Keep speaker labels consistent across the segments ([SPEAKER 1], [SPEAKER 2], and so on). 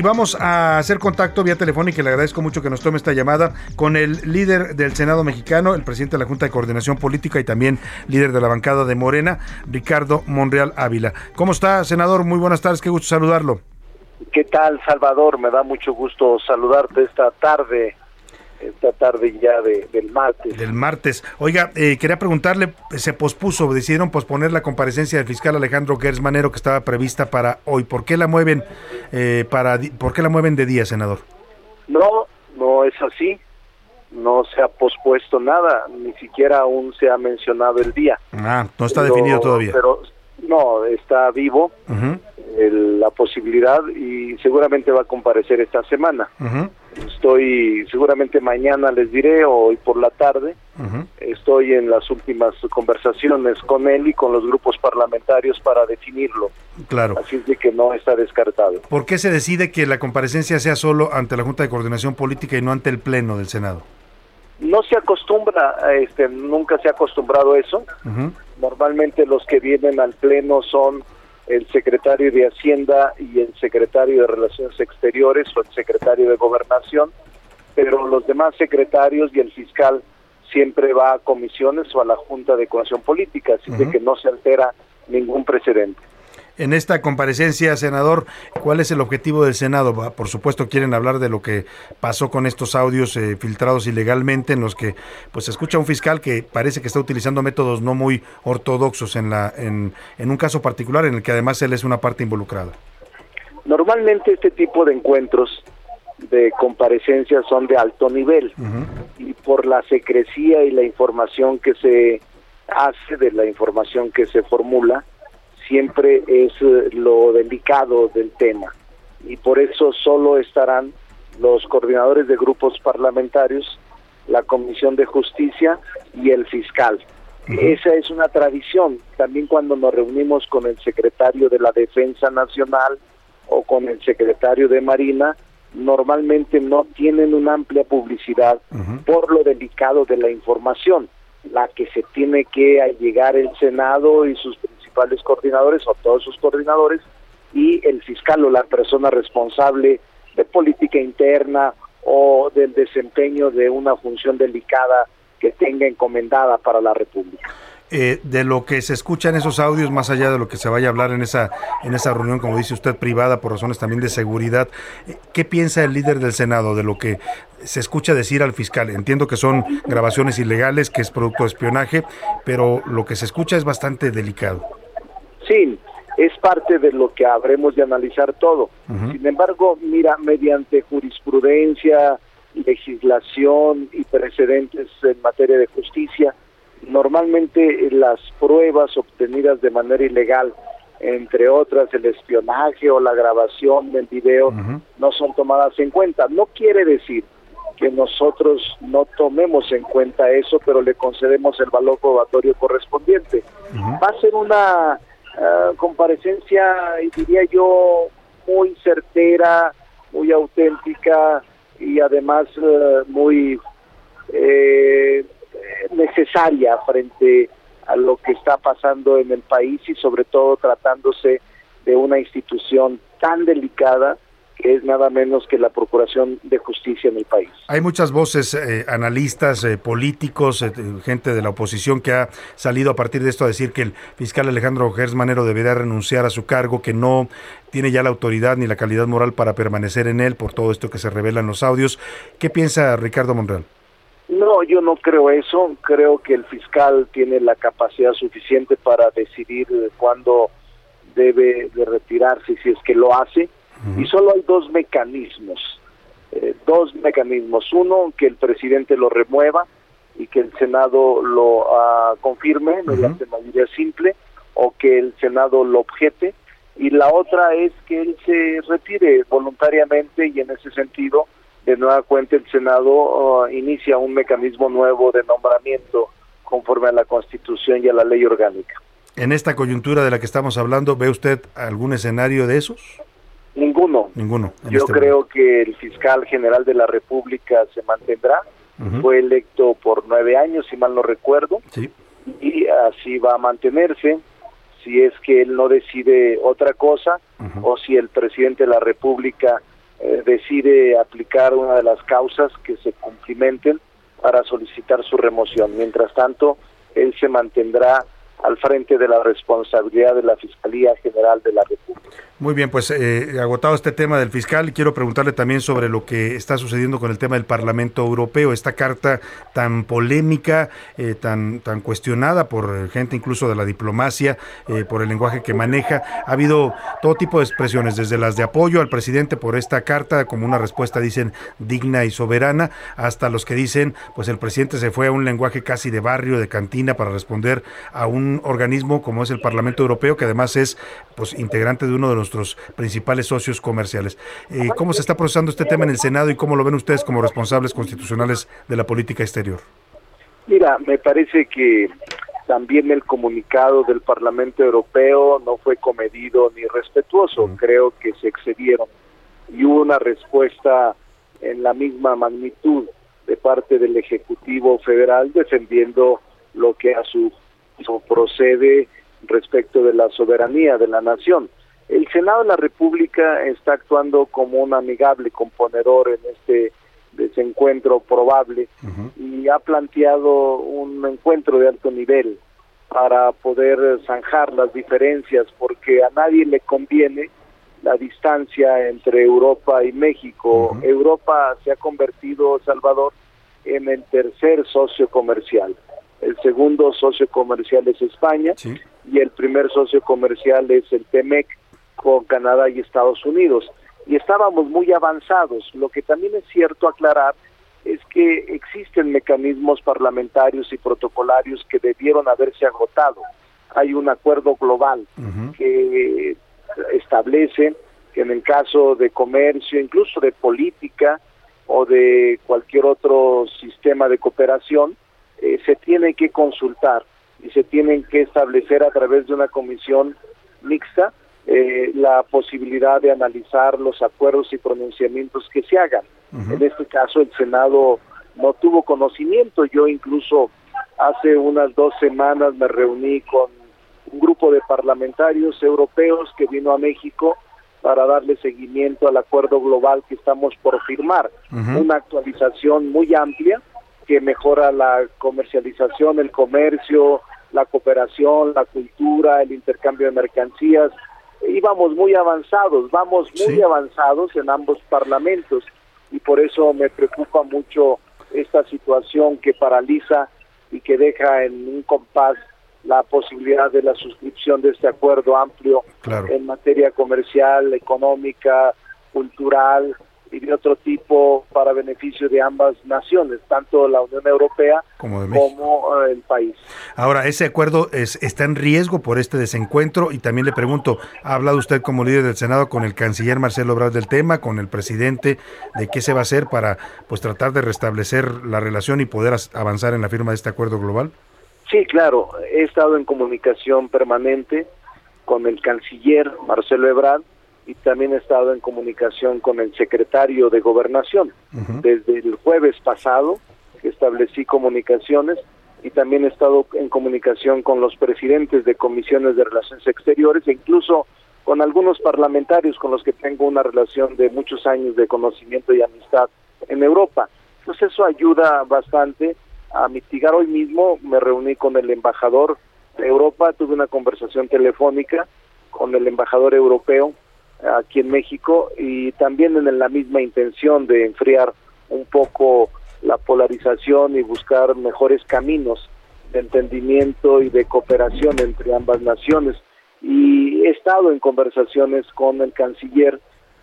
[SPEAKER 1] Y vamos a hacer contacto vía telefónica y le agradezco mucho que nos tome esta llamada con el líder del Senado mexicano, el presidente de la Junta de Coordinación Política y también líder de la bancada de Morena, Ricardo Monreal Ávila. ¿Cómo está, senador? Muy buenas tardes, qué gusto saludarlo.
[SPEAKER 2] ¿Qué tal, Salvador? Me da mucho gusto saludarte esta tarde, esta tarde ya de, del martes.
[SPEAKER 1] Del martes. Oiga, eh, quería preguntarle, se pospuso, decidieron posponer la comparecencia del fiscal Alejandro Gersmanero que estaba prevista para hoy. ¿Por qué la mueven eh, para, por qué la mueven de día, senador?
[SPEAKER 2] No, no es así. No se ha pospuesto nada, ni siquiera aún se ha mencionado el día.
[SPEAKER 1] Ah, no está definido todavía.
[SPEAKER 2] Pero no, está vivo el, la posibilidad y seguramente va a comparecer esta semana. Estoy, seguramente mañana les diré, o hoy por la tarde, estoy en las últimas conversaciones con él y con los grupos parlamentarios para definirlo.
[SPEAKER 1] Claro.
[SPEAKER 2] Así de que no está descartado.
[SPEAKER 1] ¿Por qué se decide que la comparecencia sea solo ante la Junta de Coordinación Política y no ante el Pleno del Senado?
[SPEAKER 2] No se acostumbra, este, nunca se ha acostumbrado eso. Normalmente los que vienen al Pleno son el secretario de Hacienda y el secretario de Relaciones Exteriores o el secretario de Gobernación, pero los demás secretarios y el fiscal siempre va a comisiones o a la Junta de Coalición Política, así de que no se altera ningún precedente.
[SPEAKER 1] En esta comparecencia, senador, ¿cuál es el objetivo del Senado? Por supuesto, quieren hablar de lo que pasó con estos audios eh, filtrados ilegalmente, en los que pues se escucha un fiscal que parece que está utilizando métodos no muy ortodoxos en, la, en, en un caso particular, en el que además él es una parte involucrada.
[SPEAKER 2] Normalmente este tipo de encuentros de comparecencias son de alto nivel y por la secrecía y la información que se hace, de la información que se formula, siempre es eh, lo delicado del tema y por eso solo estarán los coordinadores de grupos parlamentarios, la Comisión de Justicia y el fiscal. Esa es una tradición. También cuando nos reunimos con el secretario de la Defensa Nacional o con el secretario de Marina, normalmente no tienen una amplia publicidad por lo delicado de la información, la que se tiene que llegar el Senado y sus principales coordinadores o todos sus coordinadores y el fiscal o la persona responsable de política interna o del desempeño de una función delicada que tenga encomendada para la República.
[SPEAKER 1] Eh, de lo que se escucha en esos audios, más allá de lo que se vaya a hablar en esa, en esa reunión, como dice usted, privada por razones también de seguridad, eh, ¿qué piensa el líder del Senado de lo que se escucha decir al fiscal? Entiendo que son grabaciones ilegales, que es producto de espionaje, pero lo que se escucha es bastante delicado.
[SPEAKER 2] Es parte de lo que habremos de analizar todo. Sin embargo, mira, mediante jurisprudencia, legislación y precedentes en materia de justicia, normalmente las pruebas obtenidas de manera ilegal, entre otras el espionaje o la grabación del video, no son tomadas en cuenta. No quiere decir que nosotros no tomemos en cuenta eso, pero le concedemos el valor probatorio correspondiente. Va a ser una uh, comparecencia, y diría yo, muy certera, muy auténtica y además uh, muy eh, necesaria frente a lo que está pasando en el país y sobre todo tratándose de una institución tan delicada que es nada menos que la Procuración de Justicia en el país.
[SPEAKER 1] Hay muchas voces, eh, analistas, eh, políticos, eh, gente de la oposición que ha salido a partir de esto a decir que el fiscal Alejandro Gersmanero debería renunciar a su cargo, que no tiene ya la autoridad ni la calidad moral para permanecer en él por todo esto que se revela en los audios. ¿Qué piensa Ricardo Monreal?
[SPEAKER 2] No, yo no creo eso. Creo que el fiscal tiene la capacidad suficiente para decidir cuándo debe de retirarse si es que lo hace y solo hay dos mecanismos, eh, dos mecanismos. Uno, que el presidente lo remueva y que el Senado lo uh, confirme mediante mayoría simple, o que el Senado lo objete y la otra es que él se retire voluntariamente y en ese sentido, de nueva cuenta, el Senado uh, inicia un mecanismo nuevo de nombramiento conforme a la Constitución y a la ley orgánica.
[SPEAKER 1] En esta coyuntura de la que estamos hablando, ¿ve usted algún escenario de esos?
[SPEAKER 2] Ninguno.
[SPEAKER 1] Ninguno.
[SPEAKER 2] Yo este creo que el fiscal general de la República se mantendrá. Fue electo por nueve años, si mal no recuerdo.
[SPEAKER 1] Sí.
[SPEAKER 2] Y así va a mantenerse. Si es que él no decide otra cosa o si el presidente de la República eh, decide aplicar una de las causas que se cumplimenten para solicitar su remoción. Mientras tanto, él se mantendrá al frente de la responsabilidad de la Fiscalía General de la República.
[SPEAKER 1] Muy bien, pues eh, agotado este tema del fiscal, quiero preguntarle también sobre lo que está sucediendo con el tema del Parlamento Europeo, esta carta tan polémica, eh, tan, tan cuestionada por gente incluso de la diplomacia, eh, por el lenguaje que maneja. Ha habido todo tipo de expresiones, desde las de apoyo al presidente por esta carta, como una respuesta, dicen, digna y soberana, hasta los que dicen, pues el presidente se fue a un lenguaje casi de barrio, de cantina, para responder a un organismo como es el Parlamento Europeo, que además es pues integrante de uno de nuestros principales socios comerciales. Eh, ¿Cómo se está procesando este tema en el Senado y cómo lo ven ustedes como responsables constitucionales de la política exterior?
[SPEAKER 2] Mira, me parece que también el comunicado del Parlamento Europeo no fue comedido ni respetuoso, creo que se excedieron y hubo una respuesta en la misma magnitud de parte del Ejecutivo Federal defendiendo lo que a su procede respecto de la soberanía de la nación. El Senado de la República está actuando como un amigable componedor en este desencuentro probable y ha planteado un encuentro de alto nivel para poder zanjar las diferencias porque a nadie le conviene la distancia entre Europa y México. Europa se ha convertido, Salvador, en el tercer socio comercial. Segundo socio comercial es España y el primer socio comercial es el TEMEC, con Canadá y Estados Unidos. Y estábamos muy avanzados. Lo que también es cierto aclarar es que existen mecanismos parlamentarios y protocolarios que debieron haberse agotado. Hay un acuerdo global que establece que en el caso de comercio, incluso de política o de cualquier otro sistema de cooperación, se tiene que consultar y se tienen que establecer a través de una comisión mixta eh, la posibilidad de analizar los acuerdos y pronunciamientos que se hagan. En este caso, el Senado no tuvo conocimiento. Yo incluso hace unas dos semanas me reuní con un grupo de parlamentarios europeos que vino a México para darle seguimiento al acuerdo global que estamos por firmar. Una actualización muy amplia que mejora la comercialización, el comercio, la cooperación, la cultura, el intercambio de mercancías, íbamos muy avanzados, vamos muy avanzados en ambos parlamentos. Y por eso me preocupa mucho esta situación que paraliza y que deja en un compás la posibilidad de la suscripción de este acuerdo amplio en materia comercial, económica, cultural, y de otro tipo para beneficio de ambas naciones, tanto la Unión Europea como, eh, el país.
[SPEAKER 1] Ahora, ese acuerdo es, está en riesgo por este desencuentro y también le pregunto, ¿ha hablado usted como líder del Senado con el canciller Marcelo Obrador del tema, con el presidente, de qué se va a hacer para pues tratar de restablecer la relación y poder avanzar en la firma de este acuerdo global?
[SPEAKER 2] Sí, claro, he estado en comunicación permanente con el canciller Marcelo Ebrard y también he estado en comunicación con el secretario de Gobernación. Desde el jueves pasado establecí comunicaciones y también he estado en comunicación con los presidentes de comisiones de relaciones exteriores e incluso con algunos parlamentarios con los que tengo una relación de muchos años de conocimiento y amistad en Europa. Entonces eso ayuda bastante a mitigar. Hoy mismo me reuní con el embajador de Europa, tuve una conversación telefónica con el embajador europeo aquí en México y también en la misma intención de enfriar un poco la polarización y buscar mejores caminos de entendimiento y de cooperación entre ambas naciones. Y he estado en conversaciones con el canciller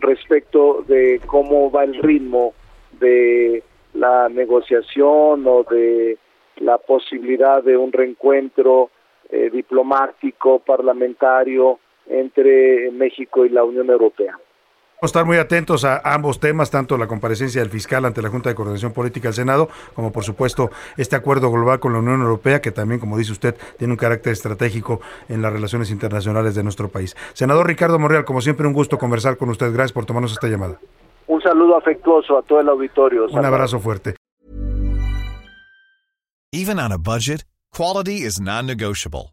[SPEAKER 2] respecto de cómo va el ritmo de la negociación o de la posibilidad de un reencuentro eh, diplomático, parlamentario, entre México y la Unión Europea.
[SPEAKER 1] Vamos a estar muy atentos a ambos temas, tanto la comparecencia del fiscal ante la Junta de Coordinación Política del Senado, como por supuesto este acuerdo global con la Unión Europea, que también, como dice usted, tiene un carácter estratégico en las relaciones internacionales de nuestro país. Senador Ricardo Monreal, como siempre, un gusto conversar con usted. Gracias por tomarnos esta llamada.
[SPEAKER 2] Un saludo afectuoso a todo el auditorio.
[SPEAKER 1] Un abrazo fuerte.
[SPEAKER 3] Even on a budget, quality is non-negotiable.